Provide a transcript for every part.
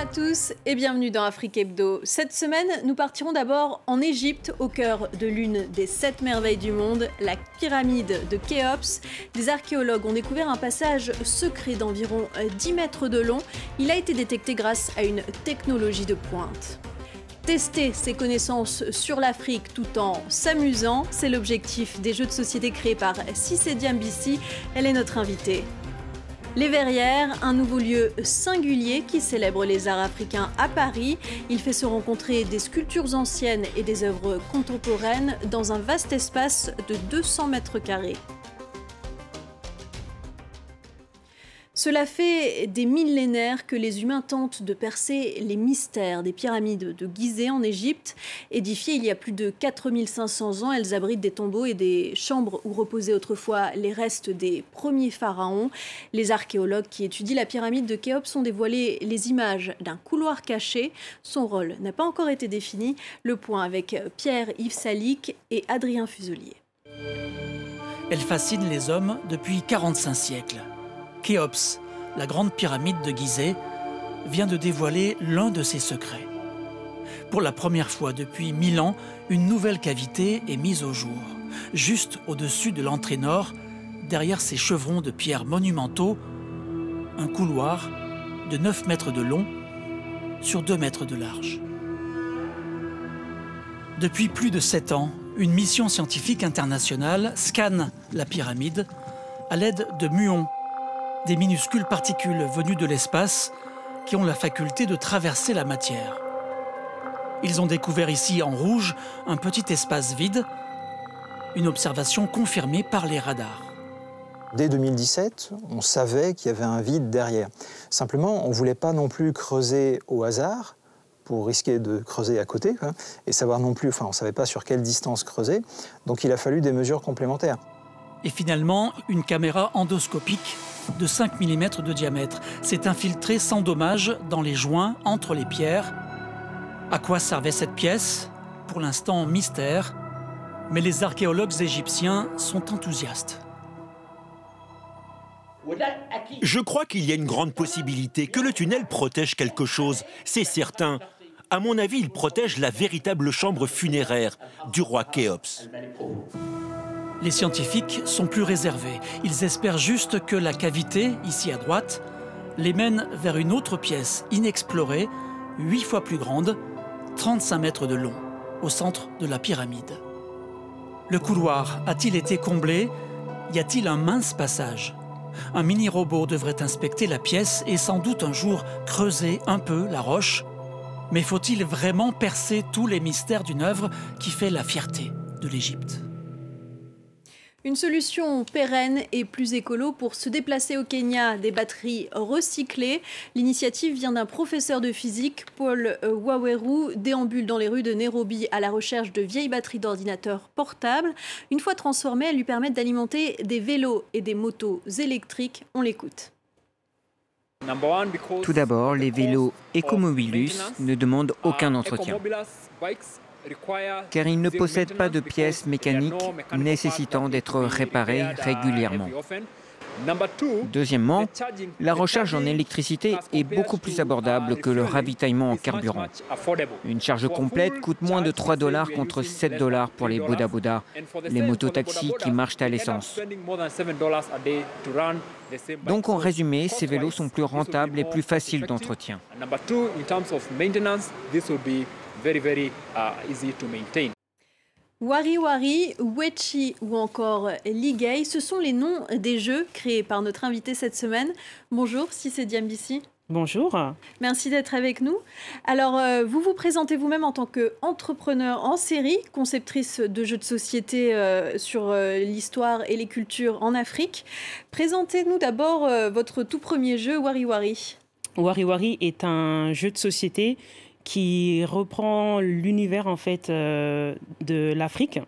à tous et bienvenue dans Afrique Hebdo. Cette semaine, nous partirons d'abord en Égypte, au cœur de l'une des sept merveilles du monde, la pyramide de Khéops. Des archéologues ont découvert un passage secret d'environ 10 mètres de long. Il a été détecté grâce à une technologie de pointe. Tester ses connaissances sur l'Afrique tout en s'amusant, c'est l'objectif des jeux de société créés par Cissé Diambissi. Elle est notre invitée. Les Verrières, un nouveau lieu singulier qui célèbre les arts africains à Paris. Il fait se rencontrer des sculptures anciennes et des œuvres contemporaines dans un vaste espace de 200 mètres carrés. Cela fait des millénaires que les humains tentent de percer les mystères des pyramides de Gizeh en Égypte. Édifiées il y a plus de 4500 ans, elles abritent des tombeaux et des chambres où reposaient autrefois les restes des premiers pharaons. Les archéologues qui étudient la pyramide de Khéops ont dévoilé les images d'un couloir caché. Son rôle n'a pas encore été défini. Le point avec Pierre-Yves Salic et Adrien Fuselier. Elle fascine les hommes depuis 45 siècles. Khéops, la grande pyramide de Gizeh, vient de dévoiler l'un de ses secrets. Pour la première fois depuis mille ans, une nouvelle cavité est mise au jour, juste au-dessus de l'entrée nord, derrière ces chevrons de pierre monumentaux, un couloir de 9 mètres de long sur 2 mètres de large. Depuis plus de 7 ans, une mission scientifique internationale scanne la pyramide à l'aide de muons des minuscules particules venues de l'espace qui ont la faculté de traverser la matière. Ils ont découvert ici en rouge un petit espace vide, une observation confirmée par les radars. Dès 2017, on savait qu'il y avait un vide derrière. Simplement, on ne voulait pas non plus creuser au hasard pour risquer de creuser à côté et savoir non plus, enfin, on ne savait pas sur quelle distance creuser. Donc il a fallu des mesures complémentaires. Et finalement, une caméra endoscopique de 5 mm de diamètre s'est infiltrée sans dommage dans les joints entre les pierres. À quoi servait cette pièce? Pour l'instant mystère, mais les archéologues égyptiens sont enthousiastes. Je crois qu'il y a une grande possibilité que le tunnel protège quelque chose, c'est certain. À mon avis, il protège la véritable chambre funéraire du roi Khéops. Les scientifiques sont plus réservés. Ils espèrent juste que la cavité, ici à droite, les mène vers une autre pièce inexplorée, huit fois plus grande, 35 mètres de long, au centre de la pyramide. Le couloir a-t-il été comblé? Y a-t-il un mince passage? Un mini-robot devrait inspecter la pièce et sans doute un jour creuser un peu la roche. Mais faut-il vraiment percer tous les mystères d'une œuvre qui fait la fierté de l'Égypte? Une solution pérenne et plus écolo pour se déplacer au Kenya, des batteries recyclées. L'initiative vient d'un professeur de physique, Paul euh, Waweru, déambule dans les rues de Nairobi à la recherche de vieilles batteries d'ordinateurs portables. Une fois transformées, elles lui permettent d'alimenter des vélos et des motos électriques. On l'écoute. Tout d'abord, les vélos Ecomobilus ne demandent aucun entretien car ils ne possèdent pas de pièces mécaniques nécessitant d'être réparées régulièrement. Deuxièmement, la recharge en électricité est beaucoup plus abordable que le ravitaillement en carburant. Une charge complète coûte moins de 3 dollars contre 7 dollars pour les Boda Boda, les mototaxis qui marchent à l'essence. Donc en résumé, ces vélos sont plus rentables et plus faciles d'entretien very, very uh, easy to maintain. Wari Wari, Wechi ou encore Ligay, ce sont les noms des jeux créés par notre invité cette semaine. Bonjour, si c'est Diambissi. Bonjour. Merci d'être avec nous. Alors, euh, vous vous présentez vous-même en tant qu'entrepreneur en série, conceptrice de jeux de société euh, sur euh, l'histoire et les cultures en Afrique. Présentez-nous d'abord votre tout premier jeu, Wari Wari. Wari Wari est un jeu de société qui reprend l'univers en fait euh, de l'Afrique,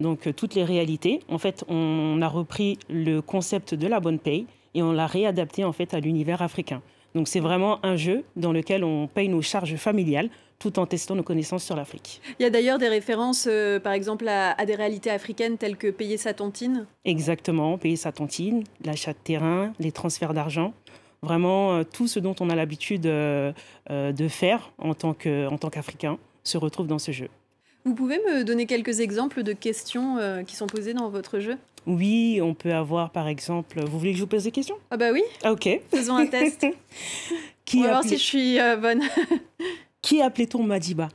donc euh, toutes les réalités. En fait, on a repris le concept de la bonne paye et on l'a réadapté en fait à l'univers africain. Donc c'est vraiment un jeu dans lequel on paye nos charges familiales tout en testant nos connaissances sur l'Afrique. Il y a d'ailleurs des références, euh, par exemple, à, à, des réalités africaines telles que payer sa tontine Exactement, payer sa tontine, l'achat de terrain, les transferts d'argent. Vraiment, tout ce dont on a l'habitude de faire en tant qu'Africain se retrouve dans ce jeu. Vous pouvez me donner quelques exemples de questions qui sont posées dans votre jeu? Oui, on peut avoir par exemple. Vous voulez que je vous pose des questions? Ah bah oui. Ok. Faisons un test. Qui on va voir si je suis bonne. Qui appelait-on Madiba?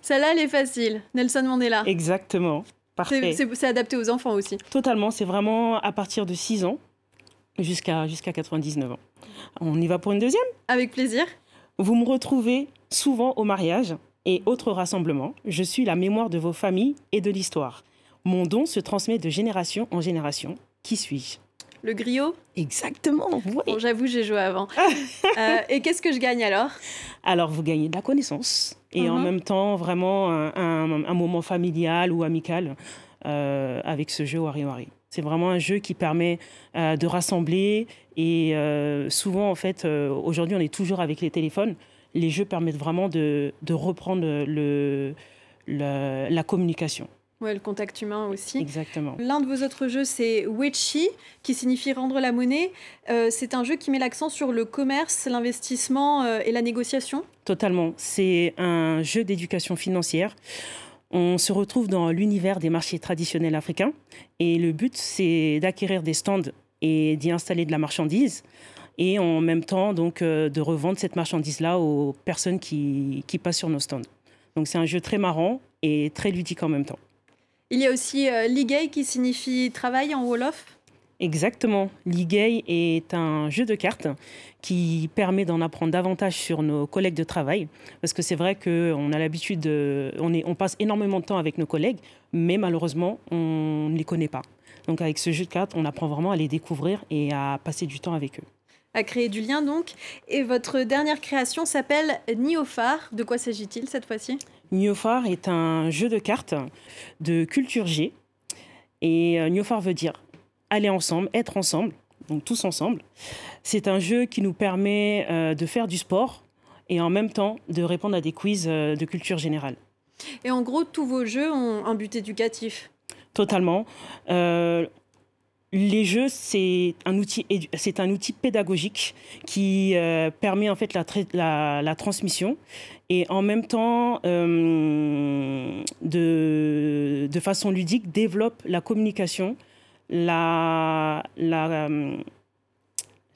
Celle-là, elle est facile. Nelson Mandela. Exactement. Parfait. C'est adapté aux enfants aussi. Totalement. C'est vraiment à partir de 6 ans jusqu'à jusqu'à 99 ans. On y va pour une deuxième? Avec plaisir. Vous me retrouvez souvent au mariage et autres rassemblements. Je suis la mémoire de vos familles et de l'histoire. Mon don se transmet de génération en génération. Qui suis-je? Le griot? Exactement. Bon, J'avoue, j'ai joué avant. Euh, et qu'est-ce que je gagne alors? Alors, vous gagnez de la connaissance et en mhm. même temps, vraiment un, moment familial ou amical euh, avec ce jeu WarioWari. C'est vraiment un jeu qui permet euh, de rassembler et souvent, en fait, aujourd'hui, on est toujours avec les téléphones. Les jeux permettent vraiment de, reprendre le, la communication. Oui, le contact humain aussi. Exactement. L'un de vos autres jeux, c'est Wechi, qui signifie rendre la monnaie. Euh, c'est un jeu qui met l'accent sur le commerce, l'investissement euh, et la négociation. Totalement. C'est un jeu d'éducation financière. On se retrouve dans l'univers des marchés traditionnels africains et le but, c'est d'acquérir des stands et d'y installer de la marchandise et en même temps donc euh, de revendre cette marchandise-là aux personnes qui, qui passent sur nos stands. Donc c'est un jeu très marrant et très ludique en même temps. Il y a aussi euh, Ligay qui signifie travail en Wolof? Exactement. Ligay est un jeu de cartes qui permet d'en apprendre davantage sur nos collègues de travail. Parce que c'est vrai qu'on a l'habitude, de, on, on passe énormément de temps avec nos collègues, mais malheureusement, on ne les connaît pas. Donc avec ce jeu de cartes, on apprend vraiment à les découvrir et à passer du temps avec eux. À créer du lien donc. Et votre dernière création s'appelle Niofar. De quoi s'agit-il cette fois-ci? Niofar est un jeu de cartes de culture G. Et euh, Niofar veut dire aller ensemble, être ensemble, donc tous ensemble. C'est un jeu qui nous permet euh, de faire du sport et en même temps de répondre à des quiz euh, de culture générale. Et en gros, tous vos jeux ont un but éducatif Totalement. les jeux, c'est un outil, c'est un outil pédagogique qui permet en fait la, la transmission et en même temps, euh, de, de, façon ludique, développe la communication, la... la euh,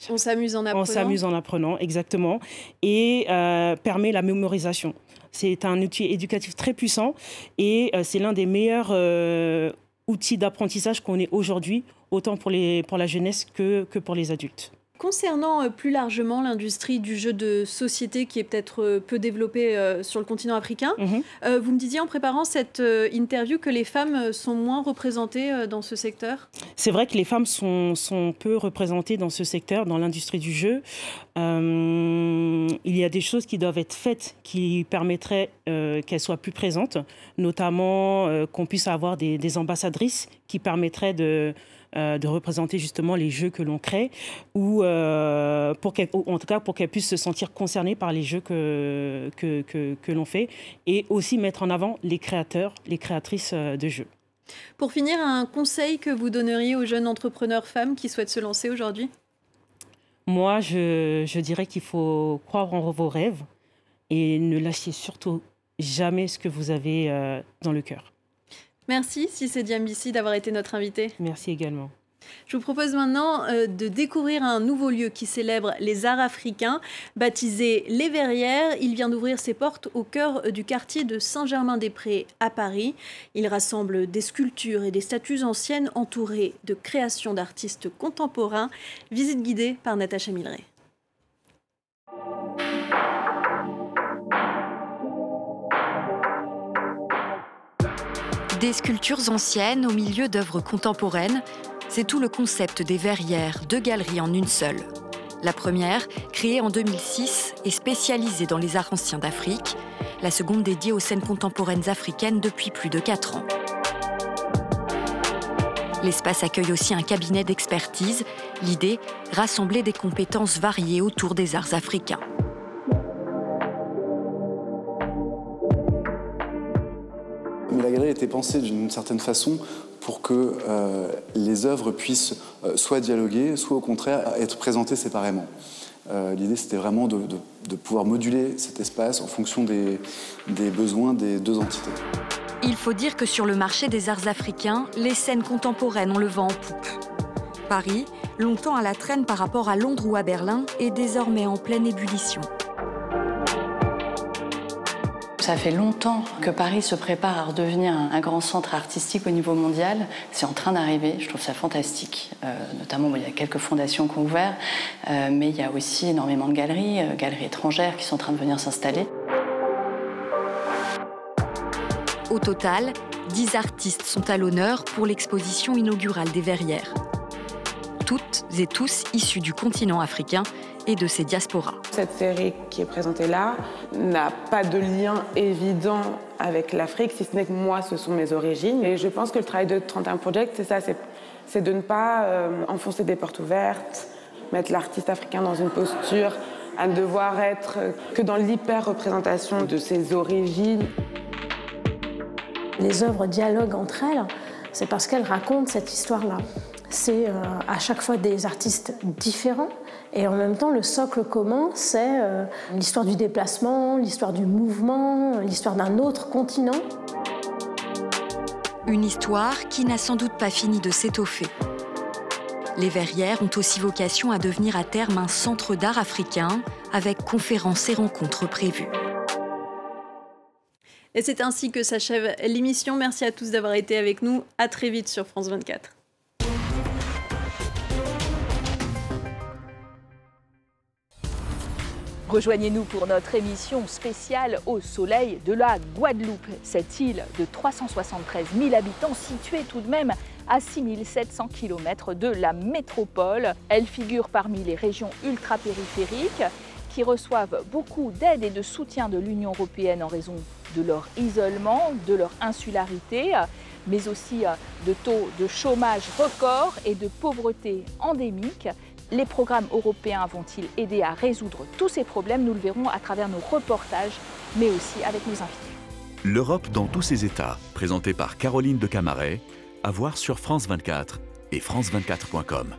on s'amuse en apprenant. On s'amuse en apprenant, exactement. Et euh, permet la mémorisation. C'est un outil éducatif très puissant et c'est l'un des meilleurs outils d'apprentissage qu'on ait aujourd'hui, autant pour, les, pour la jeunesse que, que pour les adultes. Concernant euh, plus largement l'industrie du jeu de société qui est peut-être euh, peu développée euh, sur le continent africain, mhm. vous me disiez en préparant cette interview que les femmes sont moins représentées dans ce secteur? C'est vrai que les femmes sont, sont, peu représentées dans ce secteur, dans l'industrie du jeu. il y a des choses qui doivent être faites qui permettraient qu'elles soient plus présentes, notamment qu'on puisse avoir des, des ambassadrices qui permettraient de euh, de représenter justement les jeux que l'on crée, ou euh, pour en tout cas pour qu'elles puissent se sentir concernées par les jeux que, que, que, l'on fait, et aussi mettre en avant les créateurs, les créatrices euh, de jeux. Pour finir, un conseil que vous donneriez aux jeunes entrepreneurs femmes qui souhaitent se lancer aujourd'hui? Moi, je, je dirais qu'il faut croire en vos rêves et ne lâchez surtout jamais ce que vous avez dans le cœur. Merci, Cissé Diambissi, d'avoir été notre invité. Merci également. Je vous propose maintenant euh, de découvrir un nouveau lieu qui célèbre les arts africains, baptisé Les Verrières. Il vient d'ouvrir ses portes au cœur du quartier de Saint-Germain-des-Prés à Paris. Il rassemble des sculptures et des statues anciennes entourées de créations d'artistes contemporains. Visite guidée par Natacha Milray. Des sculptures anciennes au milieu d'œuvres contemporaines, c'est tout le concept des verrières, deux galeries en une seule. La première, créée en 2006, est spécialisée dans les arts anciens d'Afrique, la seconde dédiée aux scènes contemporaines africaines depuis plus de 4 ans. L'espace accueille aussi un cabinet d'expertise, l'idée, rassembler des compétences variées autour des arts africains. Été pensée d'une certaine façon pour que euh, les œuvres puissent euh, soit dialoguer, soit au contraire être présentées séparément. L'idée, c'était vraiment de, pouvoir moduler cet espace en fonction des, des besoins des deux entités. Il faut dire que sur le marché des arts africains, les scènes contemporaines ont le vent en poupe. Paris, longtemps à la traîne par rapport à Londres ou à Berlin, est désormais en pleine ébullition. Ça fait longtemps que Paris se prépare à redevenir un, grand centre artistique au niveau mondial. C'est en train d'arriver, je trouve ça fantastique. Euh, notamment, il y a quelques fondations qui ont ouvert, euh, mais il y a aussi énormément de galeries, euh, galeries étrangères qui sont en train de venir s'installer. Au total, 10 artistes sont à l'honneur pour l'exposition inaugurale des Verrières. Toutes et tous issus du continent africain et de ses diasporas. Cette série qui est présentée là n'a pas de lien évident avec l'Afrique, si ce n'est que moi, ce sont mes origines. Et je pense que le travail de 31 Project, c'est ça, c'est de ne pas euh, enfoncer des portes ouvertes, mettre l'artiste africain dans une posture à ne devoir être que dans l'hyper-représentation de ses origines. Les œuvres dialoguent entre elles, c'est parce qu'elles racontent cette histoire-là. C'est euh, à chaque fois des artistes différents, et en même temps, le socle commun, c'est euh, l'histoire du déplacement, l'histoire du mouvement, l'histoire d'un autre continent. Une histoire qui n'a sans doute pas fini de s'étoffer. Les Verrières ont aussi vocation à devenir à terme un centre d'art africain, avec conférences et rencontres prévues. Et c'est ainsi que s'achève l'émission. Merci à tous d'avoir été avec nous. À très vite sur France 24. Rejoignez-nous pour notre émission spéciale au soleil de la Guadeloupe. Cette île de 373 000 habitants située tout de même à 6700 km de la métropole. Elle figure parmi les régions ultra-périphériques qui reçoivent beaucoup d'aide et de soutien de l'Union européenne en raison de leur isolement, de leur insularité, mais aussi de taux de chômage record et de pauvreté endémique. Les programmes européens vont-ils aider à résoudre tous ces problèmes Nous le verrons à travers nos reportages, mais aussi avec nos invités. L'Europe dans tous ses états, présenté par Caroline de Camaret, à voir sur France 24 et france24.com.